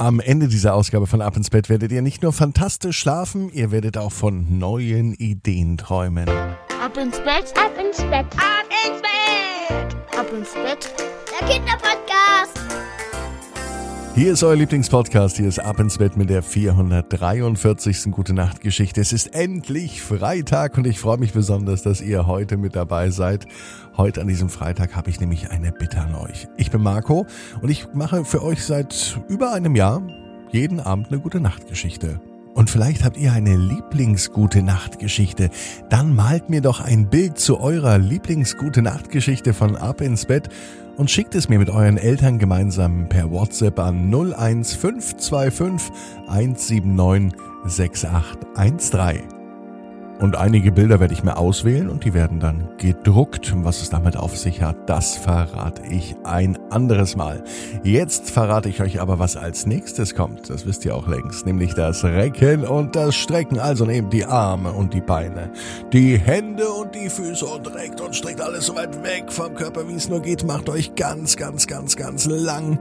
Am Ende dieser Ausgabe von Ab ins Bett werdet ihr nicht nur fantastisch schlafen, ihr werdet auch von neuen Ideen träumen. Ab ins Bett, ab ins Bett, ab ins Bett, ab ins Bett. Der Kinderpodcast. Hier ist euer Lieblingspodcast. Hier ist Ab ins Bett mit der 443. Gute Nacht Geschichte. Es ist endlich Freitag und ich freue mich besonders, dass ihr heute mit dabei seid. Heute an diesem Freitag habe ich nämlich eine Bitte an euch. Ich bin Marco und ich mache für euch seit über einem Jahr jeden Abend eine Gute Nacht Geschichte. Und vielleicht habt ihr eine Lieblingsgute Nacht Geschichte. Dann malt mir doch ein Bild zu eurer Lieblingsgute Nacht Geschichte von Ab ins Bett und schickt es mir mit euren Eltern gemeinsam per WhatsApp an 01525 179 6813. Und einige Bilder werde ich mir auswählen und die werden dann gedruckt. Was es damit auf sich hat, das verrate ich ein anderes Mal. Jetzt verrate ich euch aber, was als nächstes kommt. Das wisst ihr auch längst, nämlich das Recken und das Strecken. Also nehmt die Arme und die Beine, die Hände und die Füße und reckt und streckt alles so weit weg vom Körper, wie es nur geht. Macht euch ganz, ganz, ganz, ganz lang.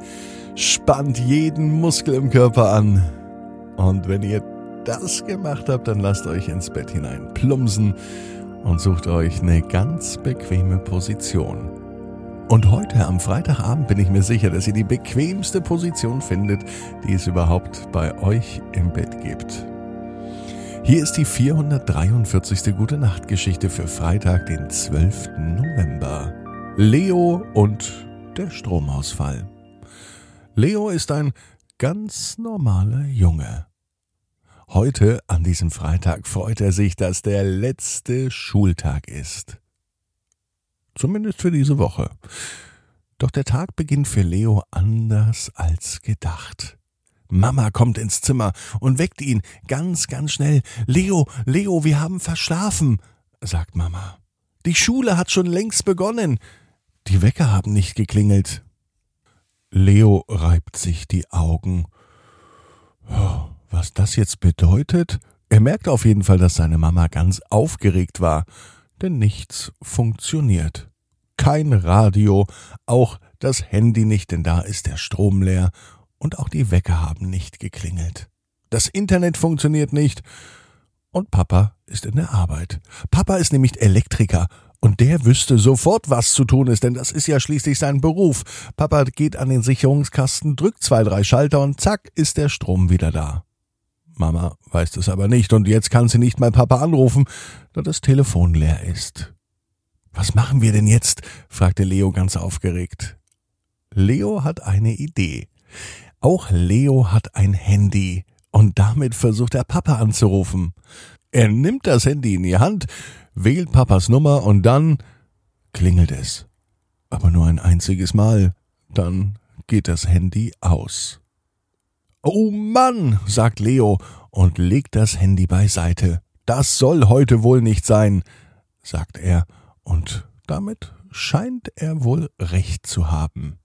Spannt jeden Muskel im Körper an. Und wenn ihr das gemacht habt, dann lasst euch ins Bett hinein plumpsen und sucht euch eine ganz bequeme Position. Und heute am Freitagabend bin ich mir sicher, dass ihr die bequemste Position findet, die es überhaupt bei euch im Bett gibt. Hier ist die 443. Gute Nacht Geschichte für Freitag, den 12. November. Leo und der Stromausfall. Leo ist ein ganz normaler Junge. Heute, an diesem Freitag, freut er sich, dass der letzte Schultag ist. Zumindest für diese Woche. Doch der Tag beginnt für Leo anders als gedacht. Mama kommt ins Zimmer und weckt ihn ganz, ganz schnell. Leo, Leo, wir haben verschlafen, sagt Mama. Die Schule hat schon längst begonnen. Die Wecker haben nicht geklingelt. Leo reibt sich die Augen. Oh. Was das jetzt bedeutet? Er merkt auf jeden Fall, dass seine Mama ganz aufgeregt war, denn nichts funktioniert. Kein Radio, auch das Handy nicht, denn da ist der Strom leer, und auch die Wecker haben nicht geklingelt. Das Internet funktioniert nicht, und Papa ist in der Arbeit. Papa ist nämlich Elektriker und der wüsste sofort, was zu tun ist, denn das ist ja schließlich sein Beruf. Papa geht an den Sicherungskasten, drückt zwei, drei Schalter und zack ist der Strom wieder da. Mama weiß es aber nicht und jetzt kann sie nicht mal Papa anrufen, da das Telefon leer ist. Was machen wir denn jetzt? fragte Leo ganz aufgeregt. Leo hat eine Idee. Auch Leo hat ein Handy und damit versucht er Papa anzurufen. Er nimmt das Handy in die Hand, wählt Papas Nummer und dann klingelt es. Aber nur ein einziges Mal. Dann geht das Handy aus. Oh Mann, sagt Leo und legt das Handy beiseite. Das soll heute wohl nicht sein, sagt er, und damit scheint er wohl recht zu haben.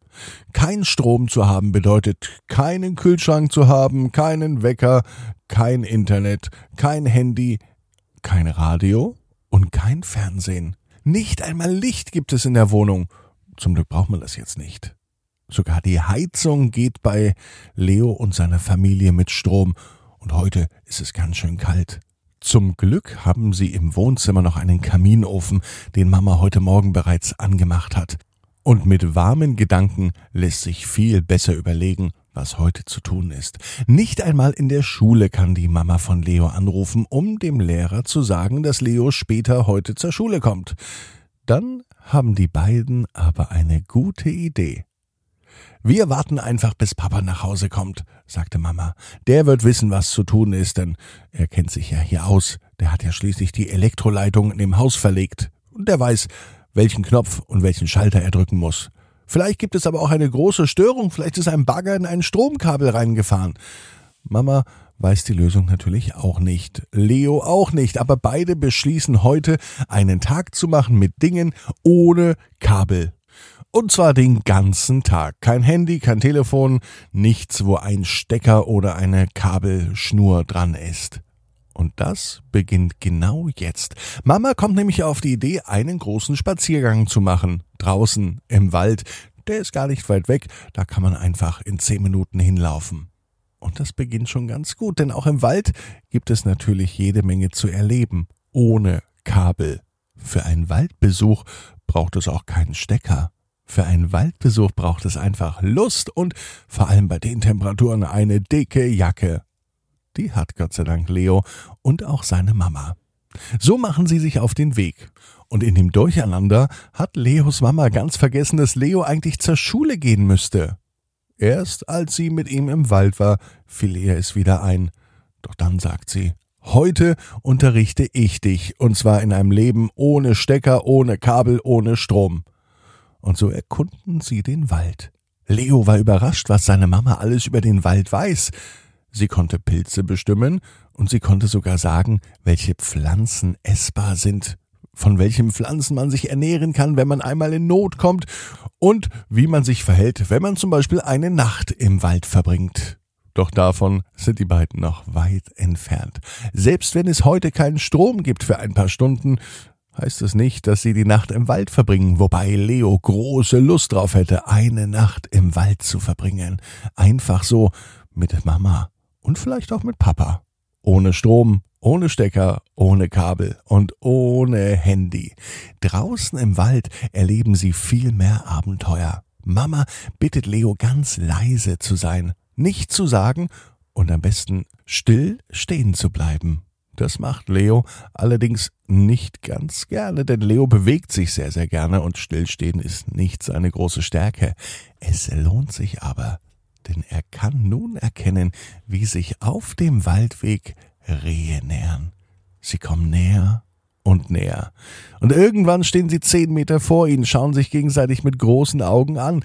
Kein Strom zu haben bedeutet keinen Kühlschrank zu haben, keinen Wecker, kein Internet, kein Handy, kein Radio und kein Fernsehen. Nicht einmal Licht gibt es in der Wohnung. Zum Glück braucht man das jetzt nicht. Sogar die Heizung geht bei Leo und seiner Familie mit Strom. Und heute ist es ganz schön kalt. Zum Glück haben sie im Wohnzimmer noch einen Kaminofen, den Mama heute Morgen bereits angemacht hat. Und mit warmen Gedanken lässt sich viel besser überlegen, was heute zu tun ist. Nicht einmal in der Schule kann die Mama von Leo anrufen, um dem Lehrer zu sagen, dass Leo später heute zur Schule kommt. Dann haben die beiden aber eine gute Idee. Wir warten einfach, bis Papa nach Hause kommt, sagte Mama. Der wird wissen, was zu tun ist, denn er kennt sich ja hier aus. Der hat ja schließlich die Elektroleitung in dem Haus verlegt. Und der weiß, welchen Knopf und welchen Schalter er drücken muss. Vielleicht gibt es aber auch eine große Störung, vielleicht ist ein Bagger in ein Stromkabel reingefahren. Mama weiß die Lösung natürlich auch nicht. Leo auch nicht, aber beide beschließen heute, einen Tag zu machen mit Dingen ohne Kabel. Und zwar den ganzen Tag. Kein Handy, kein Telefon, nichts, wo ein Stecker oder eine Kabelschnur dran ist. Und das beginnt genau jetzt. Mama kommt nämlich auf die Idee, einen großen Spaziergang zu machen. Draußen im Wald. Der ist gar nicht weit weg. Da kann man einfach in zehn Minuten hinlaufen. Und das beginnt schon ganz gut, denn auch im Wald gibt es natürlich jede Menge zu erleben, ohne Kabel. Für einen Waldbesuch braucht es auch keinen Stecker. Für einen Waldbesuch braucht es einfach Lust und vor allem bei den Temperaturen eine dicke Jacke. Die hat Gott sei Dank Leo und auch seine Mama. So machen sie sich auf den Weg. Und in dem Durcheinander hat Leos Mama ganz vergessen, dass Leo eigentlich zur Schule gehen müsste. Erst als sie mit ihm im Wald war, fiel ihr es wieder ein. Doch dann sagt sie, Heute unterrichte ich dich, und zwar in einem Leben ohne Stecker, ohne Kabel, ohne Strom. Und so erkunden sie den Wald. Leo war überrascht, was seine Mama alles über den Wald weiß. Sie konnte Pilze bestimmen, und sie konnte sogar sagen, welche Pflanzen essbar sind, von welchen Pflanzen man sich ernähren kann, wenn man einmal in Not kommt, und wie man sich verhält, wenn man zum Beispiel eine Nacht im Wald verbringt. Doch davon sind die beiden noch weit entfernt. Selbst wenn es heute keinen Strom gibt für ein paar Stunden, heißt es nicht, dass sie die Nacht im Wald verbringen, wobei Leo große Lust drauf hätte, eine Nacht im Wald zu verbringen. Einfach so mit Mama und vielleicht auch mit Papa. Ohne Strom, ohne Stecker, ohne Kabel und ohne Handy. Draußen im Wald erleben sie viel mehr Abenteuer. Mama bittet Leo ganz leise zu sein nicht zu sagen und am besten still stehen zu bleiben. Das macht Leo allerdings nicht ganz gerne, denn Leo bewegt sich sehr, sehr gerne und stillstehen ist nicht seine große Stärke. Es lohnt sich aber, denn er kann nun erkennen, wie sich auf dem Waldweg Rehe nähern. Sie kommen näher und näher. Und irgendwann stehen sie zehn Meter vor ihnen, schauen sich gegenseitig mit großen Augen an.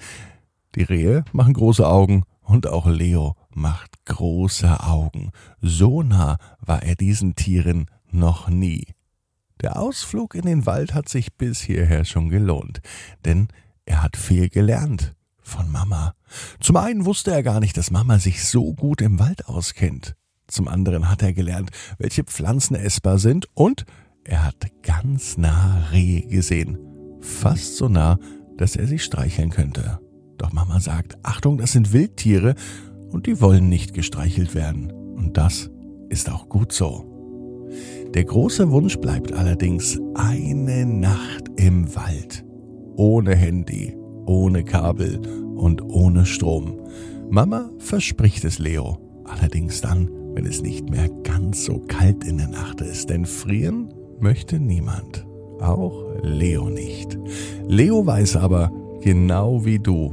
Die Rehe machen große Augen und auch Leo macht große Augen. So nah war er diesen Tieren noch nie. Der Ausflug in den Wald hat sich bis hierher schon gelohnt, denn er hat viel gelernt von Mama. Zum einen wusste er gar nicht, dass Mama sich so gut im Wald auskennt. Zum anderen hat er gelernt, welche Pflanzen essbar sind und er hat ganz nah Rehe gesehen. Fast so nah, dass er sie streicheln könnte. Doch Mama sagt, Achtung, das sind Wildtiere und die wollen nicht gestreichelt werden. Und das ist auch gut so. Der große Wunsch bleibt allerdings eine Nacht im Wald. Ohne Handy, ohne Kabel und ohne Strom. Mama verspricht es Leo. Allerdings dann, wenn es nicht mehr ganz so kalt in der Nacht ist. Denn frieren möchte niemand. Auch Leo nicht. Leo weiß aber, genau wie du,